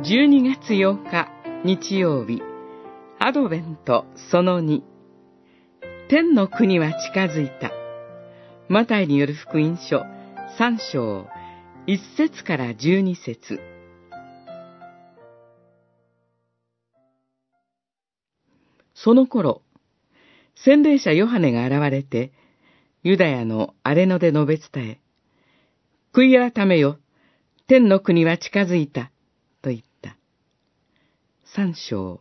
12月8日日曜日アドベントその2天の国は近づいた。マタイによる福音書3章1節から12節。その頃、洗礼者ヨハネが現れて、ユダヤの荒れ野で述べ伝え、悔い改めよ、天の国は近づいた、と言った。三章、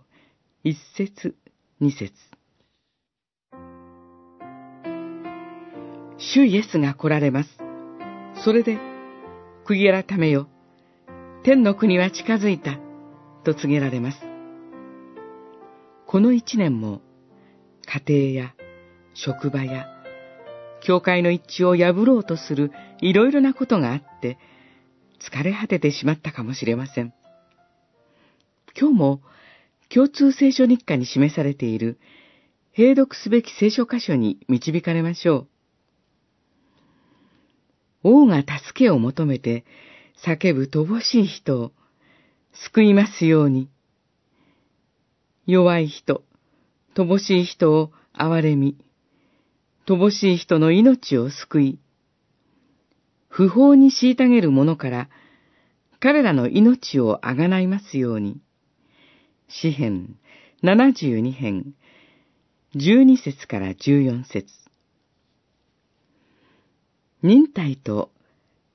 一節、二節。主イエスが来られます。それで、悔い改めよ、天の国は近づいた、と告げられます。この一年も、家庭や職場や教会の一致を破ろうとするいろいろなことがあって、疲れ果ててしまったかもしれません。今日も共通聖書日課に示されている閉読すべき聖書箇所に導かれましょう。王が助けを求めて叫ぶ乏しい人を救いますように。弱い人、乏しい人を憐れみ、乏しい人の命を救い、不法に虐げる者から彼らの命をあがないますように。詩編72編12節から14節忍耐と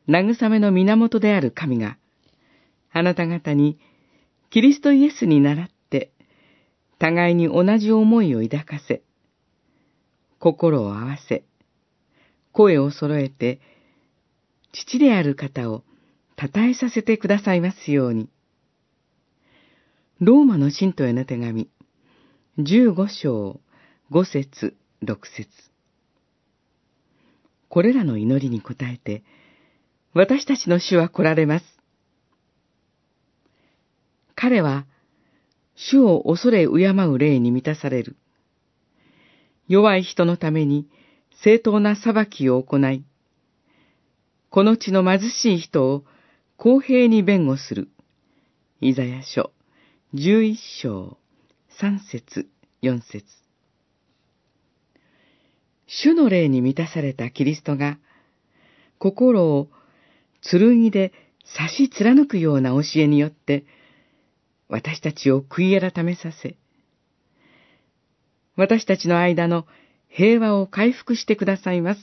慰めの源である神が、あなた方にキリストイエスに倣って、互いに同じ思いを抱かせ、心を合わせ、声を揃えて、父である方を称えさせてくださいますように。ローマの信徒への手紙、15章5節6節これらの祈りに応えて、私たちの主は来られます。彼は、主を恐れ敬う霊に満たされる。弱い人のために正当な裁きを行い、この地の貧しい人を公平に弁護する。イザヤ書11章3節4節主の霊に満たされたキリストが、心を剣で差し貫くような教えによって、私たちを悔い改めさせ、私たちの間の平和を回復してくださいます。